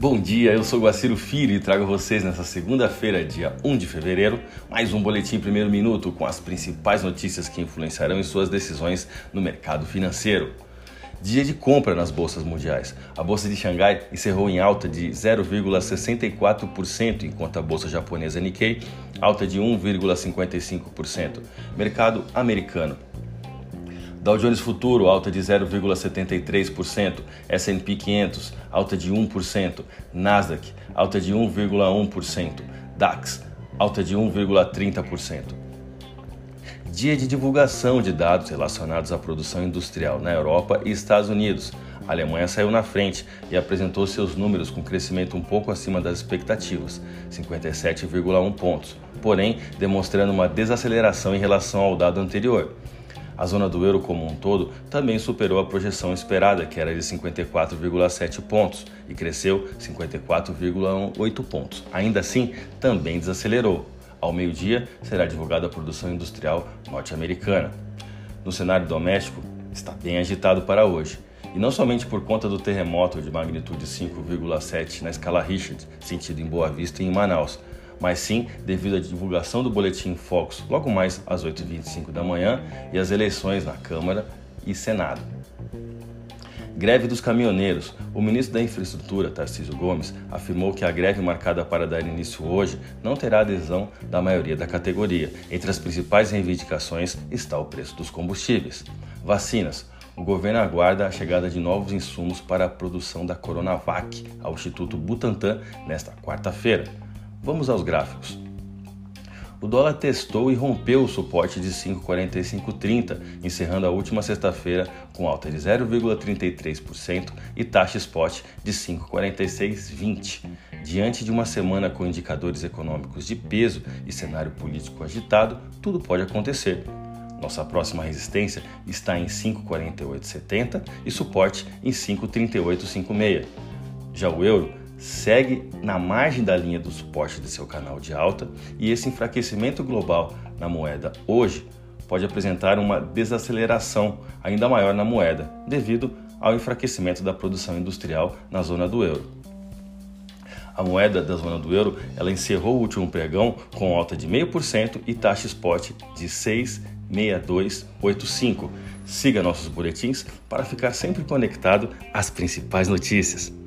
Bom dia, eu sou Guaciro Filho e trago vocês nessa segunda-feira, dia 1 de fevereiro, mais um boletim primeiro minuto com as principais notícias que influenciarão em suas decisões no mercado financeiro. Dia de compra nas bolsas mundiais. A bolsa de Xangai encerrou em alta de 0,64%, enquanto a bolsa japonesa Nikkei alta de 1,55%. Mercado americano. Dow Jones Futuro, alta de 0,73%, S&P 500, alta de 1%, Nasdaq, alta de 1,1%, DAX, alta de 1,30%. Dia de divulgação de dados relacionados à produção industrial na Europa e Estados Unidos. A Alemanha saiu na frente e apresentou seus números com crescimento um pouco acima das expectativas, 57,1 pontos, porém demonstrando uma desaceleração em relação ao dado anterior. A zona do euro como um todo também superou a projeção esperada, que era de 54,7 pontos, e cresceu 54,8 pontos. Ainda assim, também desacelerou. Ao meio-dia será divulgada a produção industrial norte-americana. No cenário doméstico, está bem agitado para hoje. E não somente por conta do terremoto de magnitude 5,7 na escala Richter, sentido em Boa Vista e em Manaus, mas sim devido à divulgação do Boletim Focus logo mais às 8h25 da manhã e às eleições na Câmara e Senado. Greve dos caminhoneiros. O ministro da Infraestrutura, Tarcísio Gomes, afirmou que a greve marcada para dar início hoje não terá adesão da maioria da categoria. Entre as principais reivindicações está o preço dos combustíveis. Vacinas. O governo aguarda a chegada de novos insumos para a produção da Coronavac ao Instituto Butantan nesta quarta-feira. Vamos aos gráficos. O dólar testou e rompeu o suporte de 5,4530, encerrando a última sexta-feira com alta de 0,33% e taxa spot de 5,4620. Diante de uma semana com indicadores econômicos de peso e cenário político agitado, tudo pode acontecer. Nossa próxima resistência está em 5,4870 e suporte em 5,3856. Já o euro segue na margem da linha do suporte de seu canal de alta e esse enfraquecimento global na moeda hoje pode apresentar uma desaceleração ainda maior na moeda, devido ao enfraquecimento da produção industrial na zona do euro. A moeda da zona do euro ela encerrou o último pregão com alta de 0,5% e taxa spot de 6,6285. Siga nossos boletins para ficar sempre conectado às principais notícias.